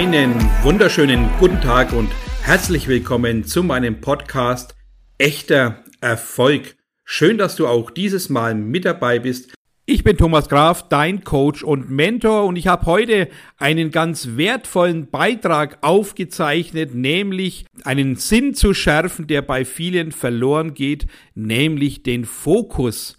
Einen wunderschönen guten Tag und herzlich willkommen zu meinem Podcast Echter Erfolg. Schön, dass du auch dieses Mal mit dabei bist. Ich bin Thomas Graf, dein Coach und Mentor und ich habe heute einen ganz wertvollen Beitrag aufgezeichnet, nämlich einen Sinn zu schärfen, der bei vielen verloren geht, nämlich den Fokus.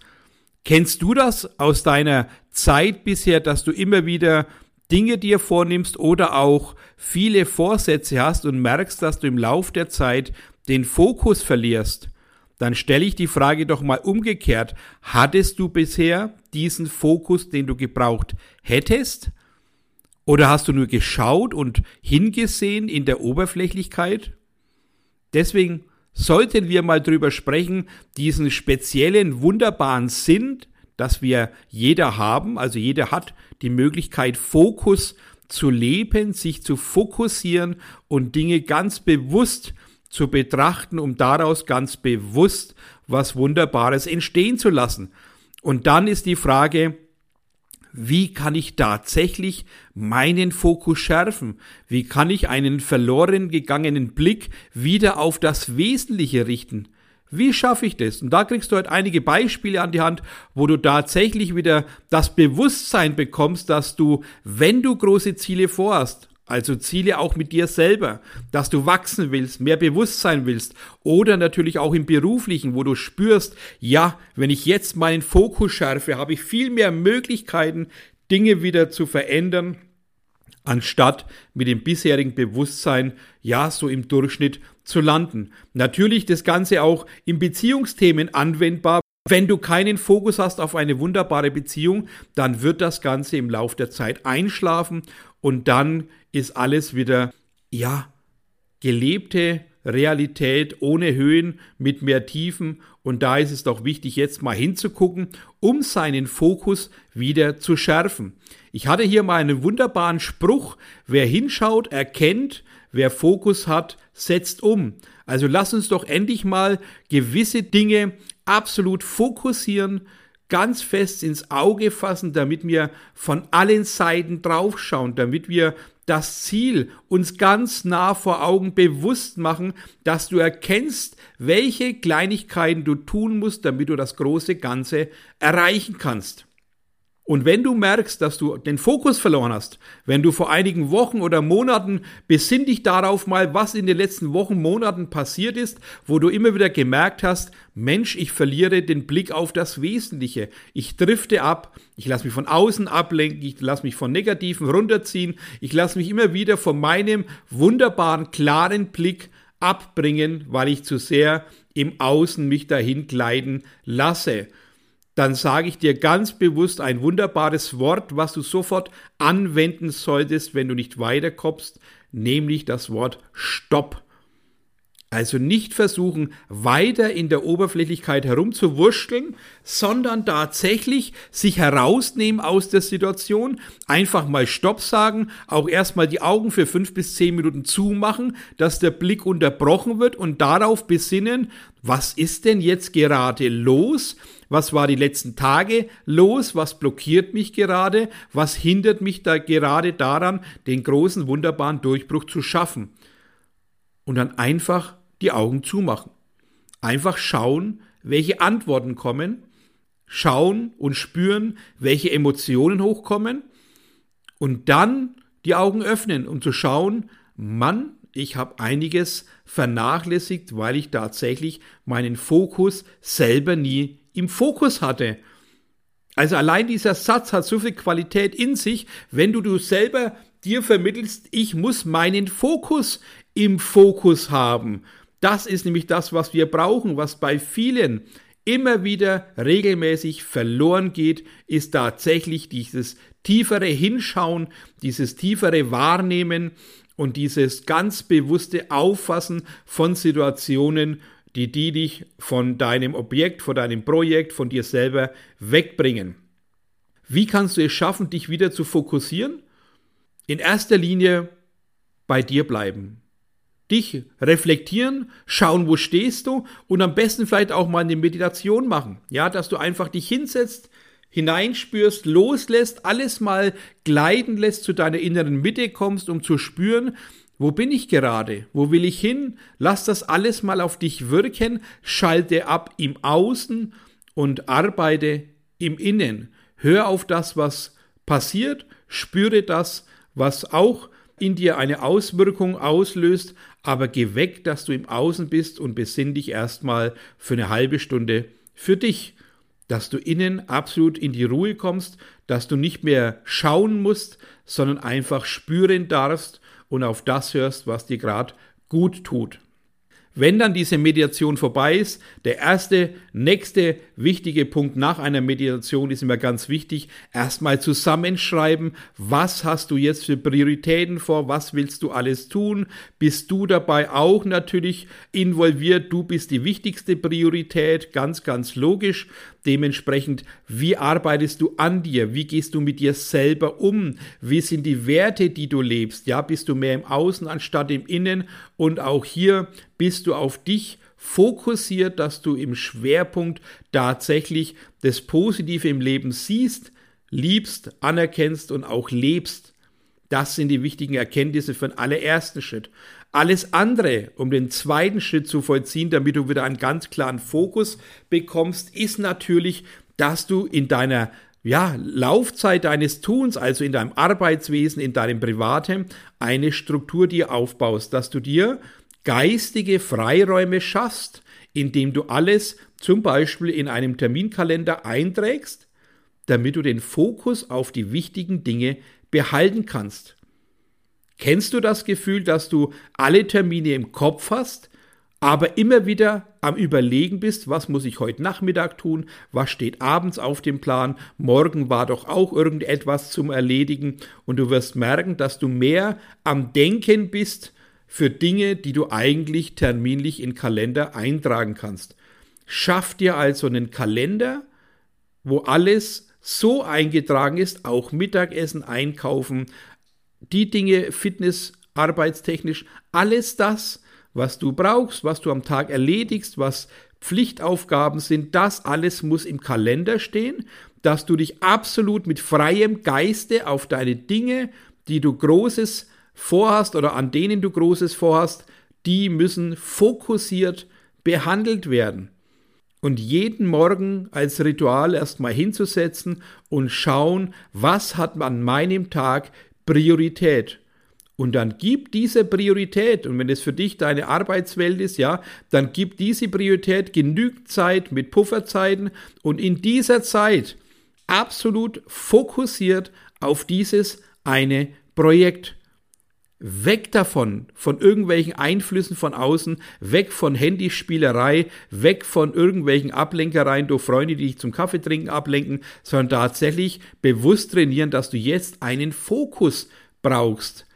Kennst du das aus deiner Zeit bisher, dass du immer wieder Dinge dir vornimmst oder auch viele Vorsätze hast und merkst, dass du im Lauf der Zeit den Fokus verlierst? Dann stelle ich die Frage doch mal umgekehrt. Hattest du bisher diesen Fokus, den du gebraucht hättest? Oder hast du nur geschaut und hingesehen in der Oberflächlichkeit? Deswegen sollten wir mal drüber sprechen, diesen speziellen, wunderbaren Sinn, dass wir jeder haben, also jeder hat die Möglichkeit, Fokus zu leben, sich zu fokussieren und Dinge ganz bewusst zu betrachten, um daraus ganz bewusst was Wunderbares entstehen zu lassen. Und dann ist die Frage, wie kann ich tatsächlich meinen Fokus schärfen? Wie kann ich einen verloren gegangenen Blick wieder auf das Wesentliche richten? Wie schaffe ich das? Und da kriegst du heute einige Beispiele an die Hand, wo du tatsächlich wieder das Bewusstsein bekommst, dass du, wenn du große Ziele vorhast, also Ziele auch mit dir selber, dass du wachsen willst, mehr Bewusstsein willst oder natürlich auch im beruflichen, wo du spürst, ja, wenn ich jetzt meinen Fokus schärfe, habe ich viel mehr Möglichkeiten, Dinge wieder zu verändern, anstatt mit dem bisherigen Bewusstsein, ja, so im Durchschnitt zu landen. Natürlich das Ganze auch in Beziehungsthemen anwendbar. Wenn du keinen Fokus hast auf eine wunderbare Beziehung, dann wird das Ganze im Laufe der Zeit einschlafen und dann ist alles wieder, ja, gelebte Realität ohne Höhen mit mehr Tiefen. Und da ist es doch wichtig, jetzt mal hinzugucken, um seinen Fokus wieder zu schärfen. Ich hatte hier mal einen wunderbaren Spruch. Wer hinschaut, erkennt, wer Fokus hat, setzt um. Also lass uns doch endlich mal gewisse Dinge absolut fokussieren, ganz fest ins Auge fassen, damit wir von allen Seiten draufschauen, damit wir das Ziel uns ganz nah vor Augen bewusst machen, dass du erkennst, welche Kleinigkeiten du tun musst, damit du das große Ganze erreichen kannst. Und wenn du merkst, dass du den Fokus verloren hast, wenn du vor einigen Wochen oder Monaten besinn dich darauf mal, was in den letzten Wochen, Monaten passiert ist, wo du immer wieder gemerkt hast, Mensch, ich verliere den Blick auf das Wesentliche. Ich drifte ab, ich lasse mich von außen ablenken, ich lasse mich von Negativen runterziehen, ich lasse mich immer wieder von meinem wunderbaren, klaren Blick abbringen, weil ich zu sehr im Außen mich dahin gleiten lasse dann sage ich dir ganz bewusst ein wunderbares Wort, was du sofort anwenden solltest, wenn du nicht weiterkommst, nämlich das Wort Stopp. Also nicht versuchen, weiter in der Oberflächlichkeit herumzuwurschteln, sondern tatsächlich sich herausnehmen aus der Situation, einfach mal Stopp sagen, auch erstmal die Augen für fünf bis zehn Minuten zumachen, dass der Blick unterbrochen wird und darauf besinnen, was ist denn jetzt gerade los? Was war die letzten Tage los? Was blockiert mich gerade? Was hindert mich da gerade daran, den großen, wunderbaren Durchbruch zu schaffen? Und dann einfach die Augen zumachen. Einfach schauen, welche Antworten kommen, schauen und spüren, welche Emotionen hochkommen und dann die Augen öffnen, um zu schauen, Mann, ich habe einiges vernachlässigt, weil ich tatsächlich meinen Fokus selber nie im Fokus hatte. Also allein dieser Satz hat so viel Qualität in sich, wenn du du selber dir vermittelst, ich muss meinen Fokus im Fokus haben. Das ist nämlich das, was wir brauchen, was bei vielen immer wieder regelmäßig verloren geht, ist tatsächlich dieses tiefere Hinschauen, dieses tiefere Wahrnehmen und dieses ganz bewusste Auffassen von Situationen, die, die dich von deinem Objekt, von deinem Projekt, von dir selber wegbringen. Wie kannst du es schaffen, dich wieder zu fokussieren? In erster Linie bei dir bleiben dich reflektieren, schauen, wo stehst du und am besten vielleicht auch mal eine Meditation machen. Ja, dass du einfach dich hinsetzt, hineinspürst, loslässt, alles mal gleiten lässt, zu deiner inneren Mitte kommst, um zu spüren, wo bin ich gerade? Wo will ich hin? Lass das alles mal auf dich wirken, schalte ab im Außen und arbeite im Innen. Hör auf das, was passiert, spüre das, was auch in dir eine Auswirkung auslöst, aber geh weg, dass du im Außen bist und besinn dich erstmal für eine halbe Stunde für dich, dass du innen absolut in die Ruhe kommst, dass du nicht mehr schauen musst, sondern einfach spüren darfst und auf das hörst, was dir gerade gut tut. Wenn dann diese Mediation vorbei ist, der erste, nächste wichtige Punkt nach einer Meditation ist immer ganz wichtig, erstmal zusammenschreiben, was hast du jetzt für Prioritäten vor, was willst du alles tun, bist du dabei auch natürlich involviert, du bist die wichtigste Priorität, ganz, ganz logisch. Dementsprechend, wie arbeitest du an dir? Wie gehst du mit dir selber um? Wie sind die Werte, die du lebst? Ja, bist du mehr im Außen anstatt im Innen? Und auch hier bist du auf dich fokussiert, dass du im Schwerpunkt tatsächlich das Positive im Leben siehst, liebst, anerkennst und auch lebst. Das sind die wichtigen Erkenntnisse für den allerersten Schritt. Alles andere, um den zweiten Schritt zu vollziehen, damit du wieder einen ganz klaren Fokus bekommst, ist natürlich, dass du in deiner ja, Laufzeit deines Tuns, also in deinem Arbeitswesen, in deinem Privaten, eine Struktur dir aufbaust, dass du dir geistige Freiräume schaffst, indem du alles zum Beispiel in einem Terminkalender einträgst, damit du den Fokus auf die wichtigen Dinge behalten kannst. Kennst du das Gefühl, dass du alle Termine im Kopf hast, aber immer wieder am Überlegen bist, was muss ich heute Nachmittag tun, was steht abends auf dem Plan, morgen war doch auch irgendetwas zum Erledigen und du wirst merken, dass du mehr am Denken bist für Dinge, die du eigentlich terminlich in Kalender eintragen kannst. Schaff dir also einen Kalender, wo alles so eingetragen ist, auch Mittagessen, Einkaufen, die Dinge Fitness, arbeitstechnisch, alles das, was du brauchst, was du am Tag erledigst, was Pflichtaufgaben sind, das alles muss im Kalender stehen, dass du dich absolut mit freiem Geiste auf deine Dinge, die du Großes vorhast oder an denen du Großes vorhast, die müssen fokussiert behandelt werden. Und jeden Morgen als Ritual erstmal hinzusetzen und schauen, was hat an meinem Tag Priorität. Und dann gib diese Priorität, und wenn es für dich deine Arbeitswelt ist, ja, dann gib diese Priorität genügend Zeit mit Pufferzeiten und in dieser Zeit absolut fokussiert auf dieses eine Projekt. Weg davon, von irgendwelchen Einflüssen von außen, weg von Handyspielerei, weg von irgendwelchen Ablenkereien durch Freunde, die dich zum Kaffeetrinken ablenken, sondern tatsächlich bewusst trainieren, dass du jetzt einen Fokus brauchst.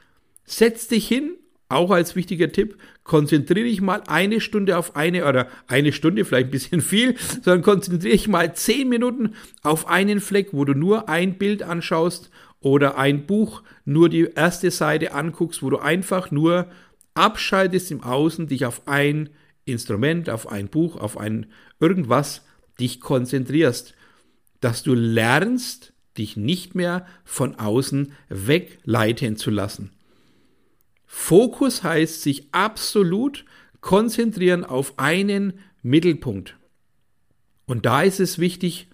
Setz dich hin, auch als wichtiger Tipp, konzentriere dich mal eine Stunde auf eine oder eine Stunde vielleicht ein bisschen viel, sondern konzentriere dich mal zehn Minuten auf einen Fleck, wo du nur ein Bild anschaust oder ein Buch nur die erste Seite anguckst, wo du einfach nur abschaltest im Außen, dich auf ein Instrument, auf ein Buch, auf ein irgendwas dich konzentrierst, dass du lernst, dich nicht mehr von außen wegleiten zu lassen. Fokus heißt sich absolut konzentrieren auf einen Mittelpunkt. Und da ist es wichtig,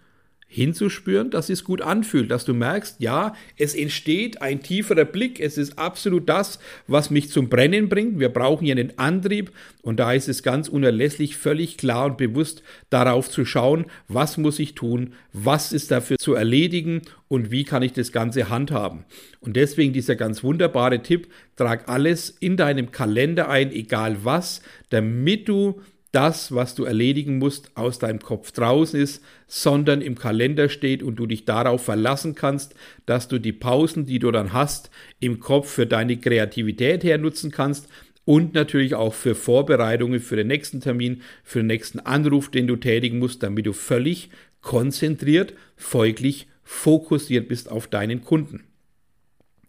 hinzuspüren, dass es gut anfühlt, dass du merkst, ja, es entsteht ein tieferer Blick, es ist absolut das, was mich zum Brennen bringt. Wir brauchen hier einen Antrieb und da ist es ganz unerlässlich, völlig klar und bewusst darauf zu schauen, was muss ich tun, was ist dafür zu erledigen und wie kann ich das Ganze handhaben. Und deswegen dieser ganz wunderbare Tipp, trag alles in deinem Kalender ein, egal was, damit du das, was du erledigen musst, aus deinem Kopf draußen ist, sondern im Kalender steht und du dich darauf verlassen kannst, dass du die Pausen, die du dann hast, im Kopf für deine Kreativität hernutzen kannst und natürlich auch für Vorbereitungen für den nächsten Termin, für den nächsten Anruf, den du tätigen musst, damit du völlig konzentriert, folglich fokussiert bist auf deinen Kunden.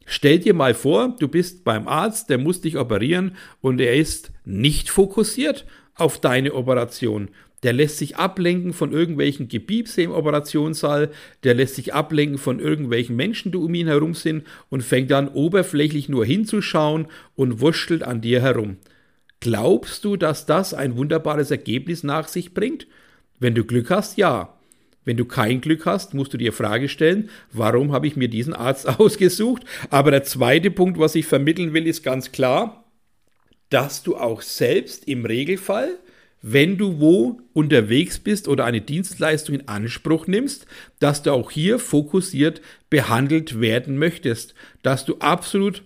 Stell dir mal vor, du bist beim Arzt, der muss dich operieren und er ist nicht fokussiert auf deine Operation. der lässt sich ablenken von irgendwelchen Gebiebse im Operationssaal, der lässt sich ablenken von irgendwelchen Menschen, die um ihn herum sind und fängt dann oberflächlich nur hinzuschauen und wurschtelt an dir herum. Glaubst du, dass das ein wunderbares Ergebnis nach sich bringt? Wenn du Glück hast, ja. Wenn du kein Glück hast, musst du dir Frage stellen, warum habe ich mir diesen Arzt ausgesucht? Aber der zweite Punkt, was ich vermitteln will, ist ganz klar, dass du auch selbst im Regelfall, wenn du wo unterwegs bist oder eine Dienstleistung in Anspruch nimmst, dass du auch hier fokussiert behandelt werden möchtest, dass du absolut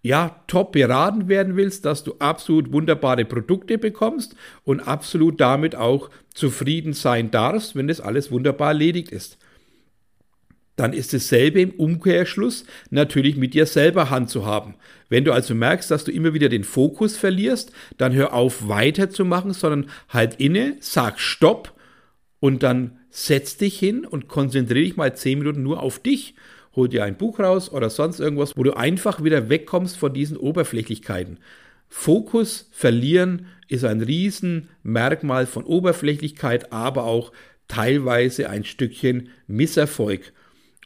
ja, top beraten werden willst, dass du absolut wunderbare Produkte bekommst und absolut damit auch zufrieden sein darfst, wenn das alles wunderbar erledigt ist. Dann ist dasselbe im Umkehrschluss natürlich mit dir selber Hand zu haben. Wenn du also merkst, dass du immer wieder den Fokus verlierst, dann hör auf weiterzumachen, sondern halt inne, sag Stopp und dann setz dich hin und konzentriere dich mal zehn Minuten nur auf dich hol dir ein Buch raus oder sonst irgendwas, wo du einfach wieder wegkommst von diesen Oberflächlichkeiten. Fokus verlieren ist ein Riesenmerkmal von Oberflächlichkeit, aber auch teilweise ein Stückchen Misserfolg.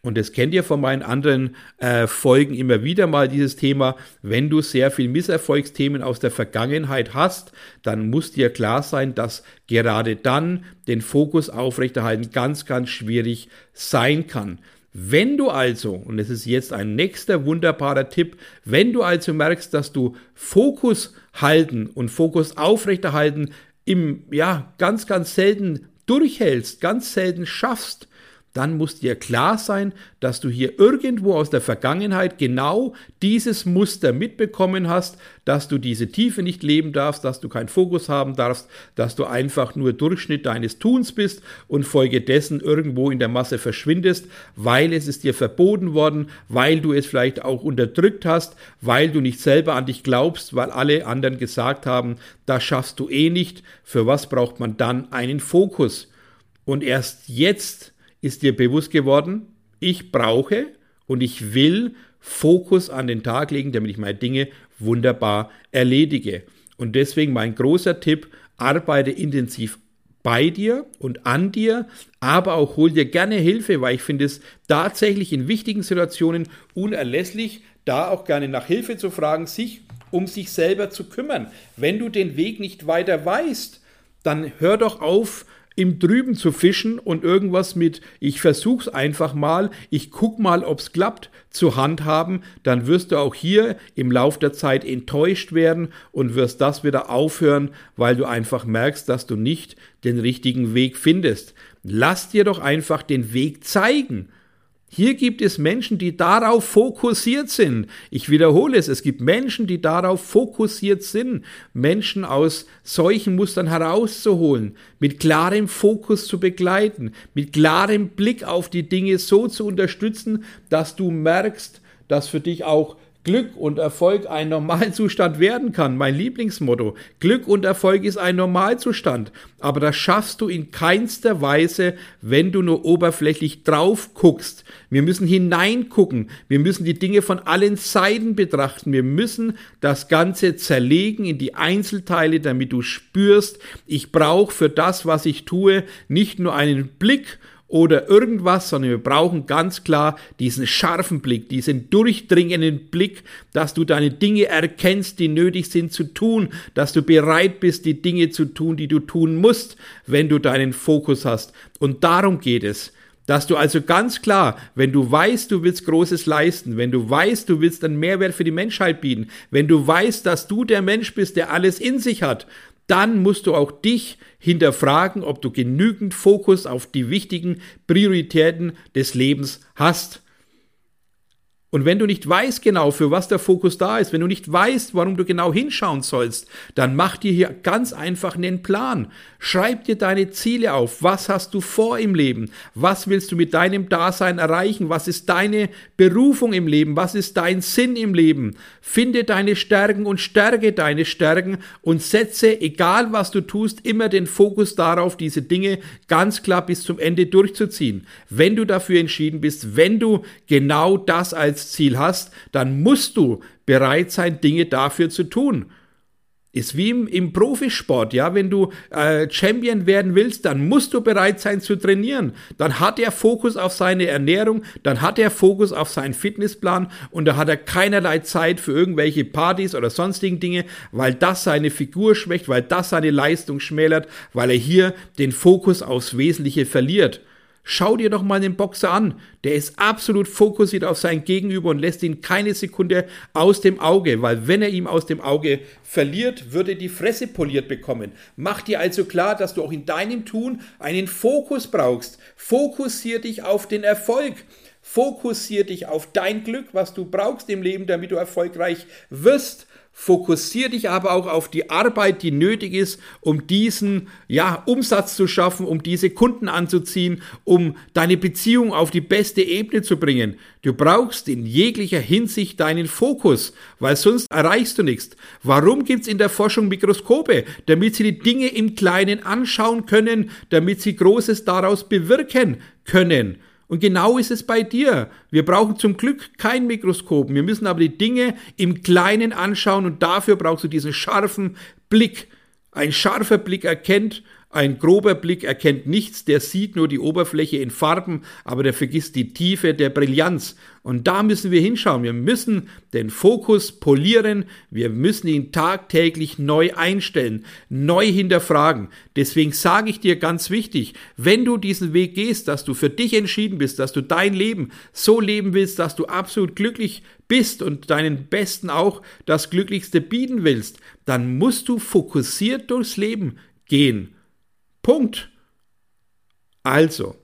Und das kennt ihr von meinen anderen äh, Folgen immer wieder mal, dieses Thema. Wenn du sehr viel Misserfolgsthemen aus der Vergangenheit hast, dann muss dir klar sein, dass gerade dann den Fokus aufrechterhalten ganz, ganz schwierig sein kann. Wenn du also, und es ist jetzt ein nächster wunderbarer Tipp, wenn du also merkst, dass du Fokus halten und Fokus aufrechterhalten im, ja, ganz, ganz selten durchhältst, ganz selten schaffst, dann muss dir klar sein, dass du hier irgendwo aus der Vergangenheit genau dieses Muster mitbekommen hast, dass du diese Tiefe nicht leben darfst, dass du keinen Fokus haben darfst, dass du einfach nur Durchschnitt deines Tuns bist und folgedessen irgendwo in der Masse verschwindest, weil es ist dir verboten worden, weil du es vielleicht auch unterdrückt hast, weil du nicht selber an dich glaubst, weil alle anderen gesagt haben, das schaffst du eh nicht, für was braucht man dann einen Fokus? Und erst jetzt ist dir bewusst geworden, ich brauche und ich will Fokus an den Tag legen, damit ich meine Dinge wunderbar erledige. Und deswegen mein großer Tipp, arbeite intensiv bei dir und an dir, aber auch hol dir gerne Hilfe, weil ich finde es tatsächlich in wichtigen Situationen unerlässlich, da auch gerne nach Hilfe zu fragen, sich um sich selber zu kümmern. Wenn du den Weg nicht weiter weißt, dann hör doch auf, im Drüben zu fischen und irgendwas mit ich versuch's einfach mal, ich guck mal, ob's klappt, zu handhaben, dann wirst du auch hier im Lauf der Zeit enttäuscht werden und wirst das wieder aufhören, weil du einfach merkst, dass du nicht den richtigen Weg findest. Lass dir doch einfach den Weg zeigen. Hier gibt es Menschen, die darauf fokussiert sind. Ich wiederhole es, es gibt Menschen, die darauf fokussiert sind, Menschen aus solchen Mustern herauszuholen, mit klarem Fokus zu begleiten, mit klarem Blick auf die Dinge so zu unterstützen, dass du merkst, dass für dich auch Glück und Erfolg ein Normalzustand werden kann. Mein Lieblingsmotto. Glück und Erfolg ist ein Normalzustand. Aber das schaffst du in keinster Weise, wenn du nur oberflächlich drauf guckst. Wir müssen hineingucken. Wir müssen die Dinge von allen Seiten betrachten. Wir müssen das Ganze zerlegen in die Einzelteile, damit du spürst, ich brauche für das, was ich tue, nicht nur einen Blick oder irgendwas, sondern wir brauchen ganz klar diesen scharfen Blick, diesen durchdringenden Blick, dass du deine Dinge erkennst, die nötig sind zu tun, dass du bereit bist, die Dinge zu tun, die du tun musst, wenn du deinen Fokus hast. Und darum geht es. Dass du also ganz klar, wenn du weißt, du willst Großes leisten, wenn du weißt, du willst einen Mehrwert für die Menschheit bieten, wenn du weißt, dass du der Mensch bist, der alles in sich hat, dann musst du auch dich hinterfragen, ob du genügend Fokus auf die wichtigen Prioritäten des Lebens hast. Und wenn du nicht weißt genau, für was der Fokus da ist, wenn du nicht weißt, warum du genau hinschauen sollst, dann mach dir hier ganz einfach einen Plan. Schreib dir deine Ziele auf. Was hast du vor im Leben? Was willst du mit deinem Dasein erreichen? Was ist deine Berufung im Leben? Was ist dein Sinn im Leben? Finde deine Stärken und stärke deine Stärken und setze, egal was du tust, immer den Fokus darauf, diese Dinge ganz klar bis zum Ende durchzuziehen. Wenn du dafür entschieden bist, wenn du genau das als Ziel hast, dann musst du bereit sein, Dinge dafür zu tun. Ist wie im, im Profisport, ja, wenn du äh, Champion werden willst, dann musst du bereit sein zu trainieren. Dann hat er Fokus auf seine Ernährung, dann hat er Fokus auf seinen Fitnessplan und da hat er keinerlei Zeit für irgendwelche Partys oder sonstigen Dinge, weil das seine Figur schwächt, weil das seine Leistung schmälert, weil er hier den Fokus aufs Wesentliche verliert. Schau dir doch mal den Boxer an. Der ist absolut fokussiert auf sein Gegenüber und lässt ihn keine Sekunde aus dem Auge, weil wenn er ihm aus dem Auge verliert, würde die Fresse poliert bekommen. Mach dir also klar, dass du auch in deinem Tun einen Fokus brauchst. Fokussier dich auf den Erfolg. Fokussier dich auf dein Glück, was du brauchst im Leben, damit du erfolgreich wirst. Fokussier dich aber auch auf die Arbeit, die nötig ist, um diesen ja, Umsatz zu schaffen, um diese Kunden anzuziehen, um deine Beziehung auf die beste Ebene zu bringen. Du brauchst in jeglicher Hinsicht deinen Fokus, weil sonst erreichst du nichts. Warum gibt's in der Forschung Mikroskope? Damit sie die Dinge im Kleinen anschauen können, damit sie Großes daraus bewirken können. Und genau ist es bei dir. Wir brauchen zum Glück kein Mikroskop. Wir müssen aber die Dinge im Kleinen anschauen und dafür brauchst du diesen scharfen Blick. Ein scharfer Blick erkennt, ein grober Blick erkennt nichts, der sieht nur die Oberfläche in Farben, aber der vergisst die Tiefe der Brillanz. Und da müssen wir hinschauen. Wir müssen den Fokus polieren. Wir müssen ihn tagtäglich neu einstellen, neu hinterfragen. Deswegen sage ich dir ganz wichtig, wenn du diesen Weg gehst, dass du für dich entschieden bist, dass du dein Leben so leben willst, dass du absolut glücklich bist und deinen Besten auch das Glücklichste bieten willst, dann musst du fokussiert durchs Leben gehen. Punkt. Also,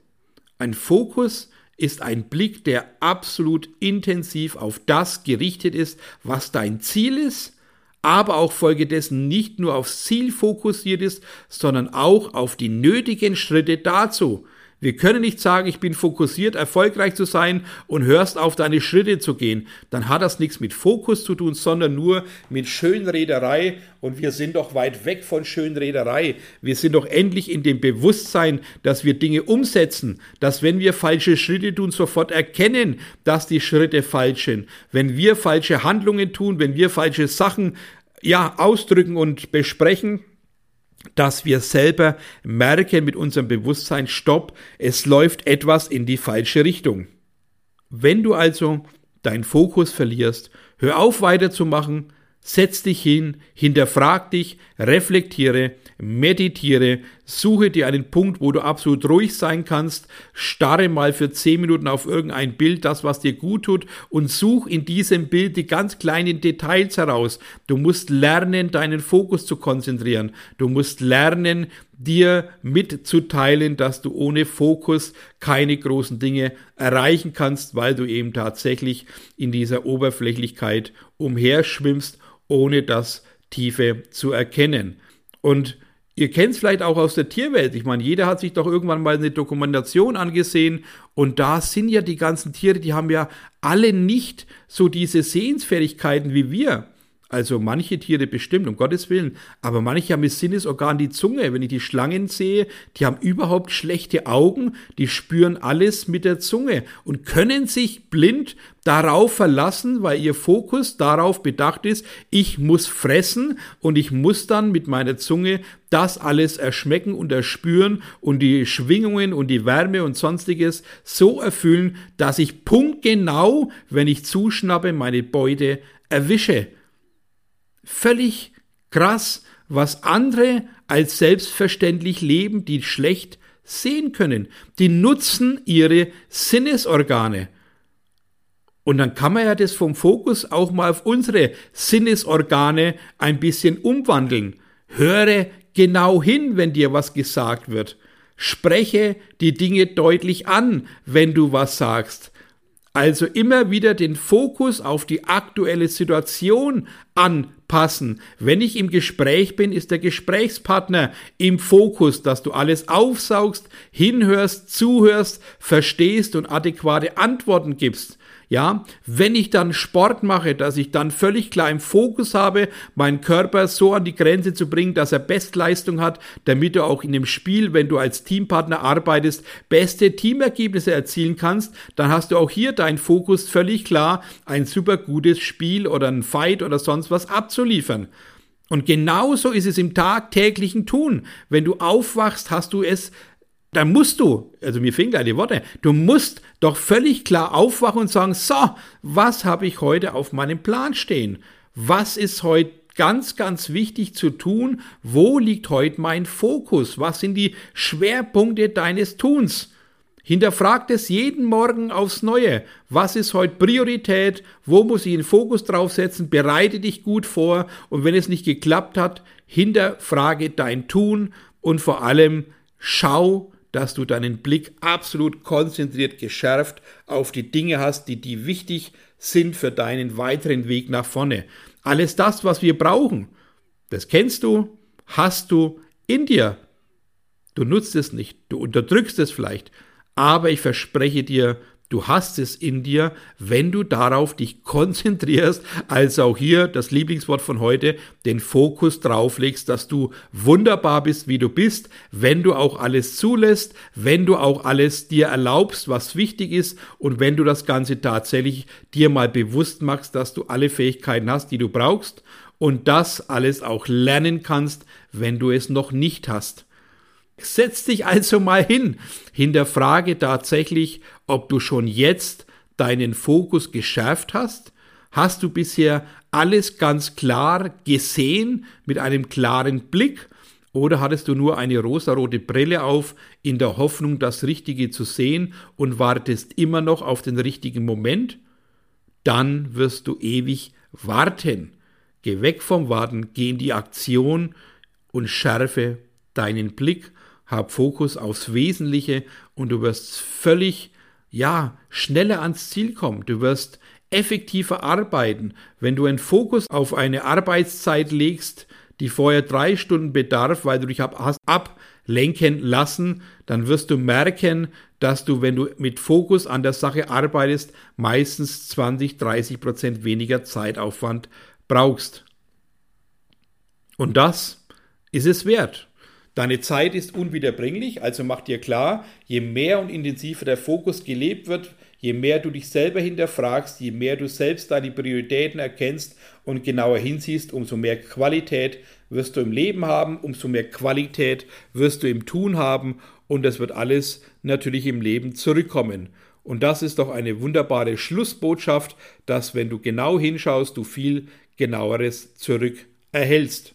ein Fokus ist ein Blick, der absolut intensiv auf das gerichtet ist, was dein Ziel ist, aber auch folgedessen nicht nur aufs Ziel fokussiert ist, sondern auch auf die nötigen Schritte dazu. Wir können nicht sagen, ich bin fokussiert, erfolgreich zu sein und hörst auf, deine Schritte zu gehen. Dann hat das nichts mit Fokus zu tun, sondern nur mit Schönrederei. Und wir sind doch weit weg von Schönrederei. Wir sind doch endlich in dem Bewusstsein, dass wir Dinge umsetzen, dass wenn wir falsche Schritte tun, sofort erkennen, dass die Schritte falsch sind. Wenn wir falsche Handlungen tun, wenn wir falsche Sachen ja, ausdrücken und besprechen, dass wir selber merken mit unserem Bewusstsein, stopp, es läuft etwas in die falsche Richtung. Wenn du also deinen Fokus verlierst, hör auf weiterzumachen, setz dich hin, hinterfrag dich, reflektiere, meditiere, suche dir einen Punkt, wo du absolut ruhig sein kannst, starre mal für zehn Minuten auf irgendein Bild, das, was dir gut tut, und such in diesem Bild die ganz kleinen Details heraus. Du musst lernen, deinen Fokus zu konzentrieren. Du musst lernen, dir mitzuteilen, dass du ohne Fokus keine großen Dinge erreichen kannst, weil du eben tatsächlich in dieser Oberflächlichkeit umherschwimmst, ohne das Tiefe zu erkennen. Und Ihr kennt es vielleicht auch aus der Tierwelt. Ich meine, jeder hat sich doch irgendwann mal eine Dokumentation angesehen und da sind ja die ganzen Tiere, die haben ja alle nicht so diese Sehensfähigkeiten wie wir. Also manche Tiere bestimmt, um Gottes Willen, aber manche haben mit Sinnesorgan die Zunge. Wenn ich die Schlangen sehe, die haben überhaupt schlechte Augen, die spüren alles mit der Zunge und können sich blind darauf verlassen, weil ihr Fokus darauf bedacht ist, ich muss fressen und ich muss dann mit meiner Zunge das alles erschmecken und erspüren und die Schwingungen und die Wärme und sonstiges so erfüllen, dass ich punktgenau, wenn ich zuschnappe, meine Beute erwische völlig krass, was andere als selbstverständlich leben, die schlecht sehen können. Die nutzen ihre Sinnesorgane. Und dann kann man ja das vom Fokus auch mal auf unsere Sinnesorgane ein bisschen umwandeln. Höre genau hin, wenn dir was gesagt wird. Spreche die Dinge deutlich an, wenn du was sagst. Also immer wieder den Fokus auf die aktuelle Situation anpassen. Wenn ich im Gespräch bin, ist der Gesprächspartner im Fokus, dass du alles aufsaugst, hinhörst, zuhörst, verstehst und adäquate Antworten gibst. Ja, wenn ich dann Sport mache, dass ich dann völlig klar im Fokus habe, meinen Körper so an die Grenze zu bringen, dass er Bestleistung hat, damit du auch in dem Spiel, wenn du als Teampartner arbeitest, beste Teamergebnisse erzielen kannst, dann hast du auch hier deinen Fokus völlig klar, ein super gutes Spiel oder ein Fight oder sonst was abzuliefern. Und genauso ist es im tagtäglichen Tun. Wenn du aufwachst, hast du es, dann musst du, also mir fehlen gleich die Worte, du musst doch völlig klar aufwachen und sagen, so, was habe ich heute auf meinem Plan stehen? Was ist heute ganz, ganz wichtig zu tun? Wo liegt heute mein Fokus? Was sind die Schwerpunkte deines Tuns? Hinterfragt es jeden Morgen aufs Neue. Was ist heute Priorität? Wo muss ich den Fokus drauf setzen? Bereite dich gut vor und wenn es nicht geklappt hat, hinterfrage dein Tun und vor allem schau, dass du deinen Blick absolut konzentriert geschärft auf die Dinge hast, die die wichtig sind für deinen weiteren Weg nach vorne. Alles das, was wir brauchen, das kennst du, hast du in dir. Du nutzt es nicht, du unterdrückst es vielleicht, aber ich verspreche dir, du hast es in dir, wenn du darauf dich konzentrierst, also auch hier das Lieblingswort von heute, den Fokus drauflegst, dass du wunderbar bist, wie du bist, wenn du auch alles zulässt, wenn du auch alles dir erlaubst, was wichtig ist und wenn du das Ganze tatsächlich dir mal bewusst machst, dass du alle Fähigkeiten hast, die du brauchst und das alles auch lernen kannst, wenn du es noch nicht hast. Setz dich also mal hin, hinterfrage tatsächlich, ob du schon jetzt deinen Fokus geschärft hast. Hast du bisher alles ganz klar gesehen mit einem klaren Blick oder hattest du nur eine rosarote Brille auf in der Hoffnung, das Richtige zu sehen und wartest immer noch auf den richtigen Moment? Dann wirst du ewig warten. Geh weg vom Warten, geh in die Aktion und schärfe deinen Blick hab Fokus aufs Wesentliche und du wirst völlig, ja, schneller ans Ziel kommen. Du wirst effektiver arbeiten. Wenn du einen Fokus auf eine Arbeitszeit legst, die vorher drei Stunden bedarf, weil du dich hast ablenken lassen, dann wirst du merken, dass du, wenn du mit Fokus an der Sache arbeitest, meistens 20, 30 Prozent weniger Zeitaufwand brauchst. Und das ist es wert. Deine Zeit ist unwiederbringlich, also mach dir klar, je mehr und intensiver der Fokus gelebt wird, je mehr du dich selber hinterfragst, je mehr du selbst deine Prioritäten erkennst und genauer hinsiehst, umso mehr Qualität wirst du im Leben haben, umso mehr Qualität wirst du im Tun haben und das wird alles natürlich im Leben zurückkommen. Und das ist doch eine wunderbare Schlussbotschaft, dass wenn du genau hinschaust, du viel genaueres zurück erhältst.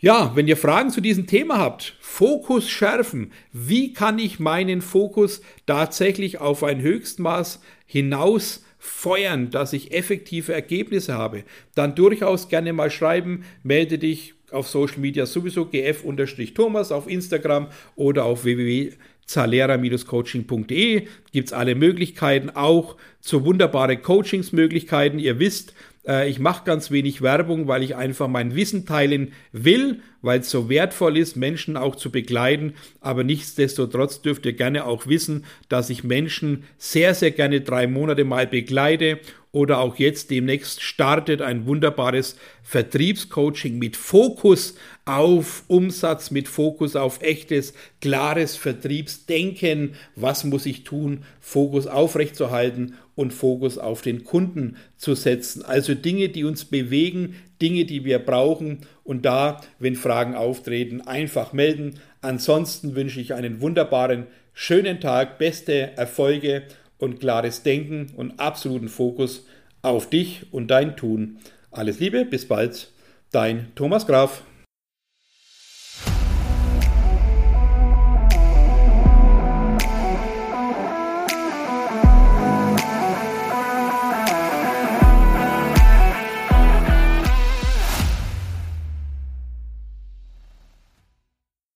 Ja, wenn ihr Fragen zu diesem Thema habt, Fokus schärfen, wie kann ich meinen Fokus tatsächlich auf ein Höchstmaß hinaus feuern, dass ich effektive Ergebnisse habe, dann durchaus gerne mal schreiben, melde dich auf Social Media sowieso gf-thomas auf Instagram oder auf www.zalera-coaching.de gibt es alle Möglichkeiten, auch zu wunderbare Coachingsmöglichkeiten. Ihr wisst, äh, ich mache ganz wenig Werbung, weil ich einfach mein Wissen teilen will, weil es so wertvoll ist, Menschen auch zu begleiten. Aber nichtsdestotrotz dürft ihr gerne auch wissen, dass ich Menschen sehr, sehr gerne drei Monate mal begleite oder auch jetzt demnächst startet ein wunderbares Vertriebscoaching mit Fokus auf Umsatz, mit Fokus auf echtes, klares Vertriebsdenken. Was muss ich tun? Fokus aufrechtzuerhalten und Fokus auf den Kunden zu setzen. Also Dinge, die uns bewegen, Dinge, die wir brauchen und da, wenn Fragen auftreten, einfach melden. Ansonsten wünsche ich einen wunderbaren, schönen Tag, beste Erfolge und klares Denken und absoluten Fokus auf dich und dein Tun. Alles Liebe, bis bald, dein Thomas Graf.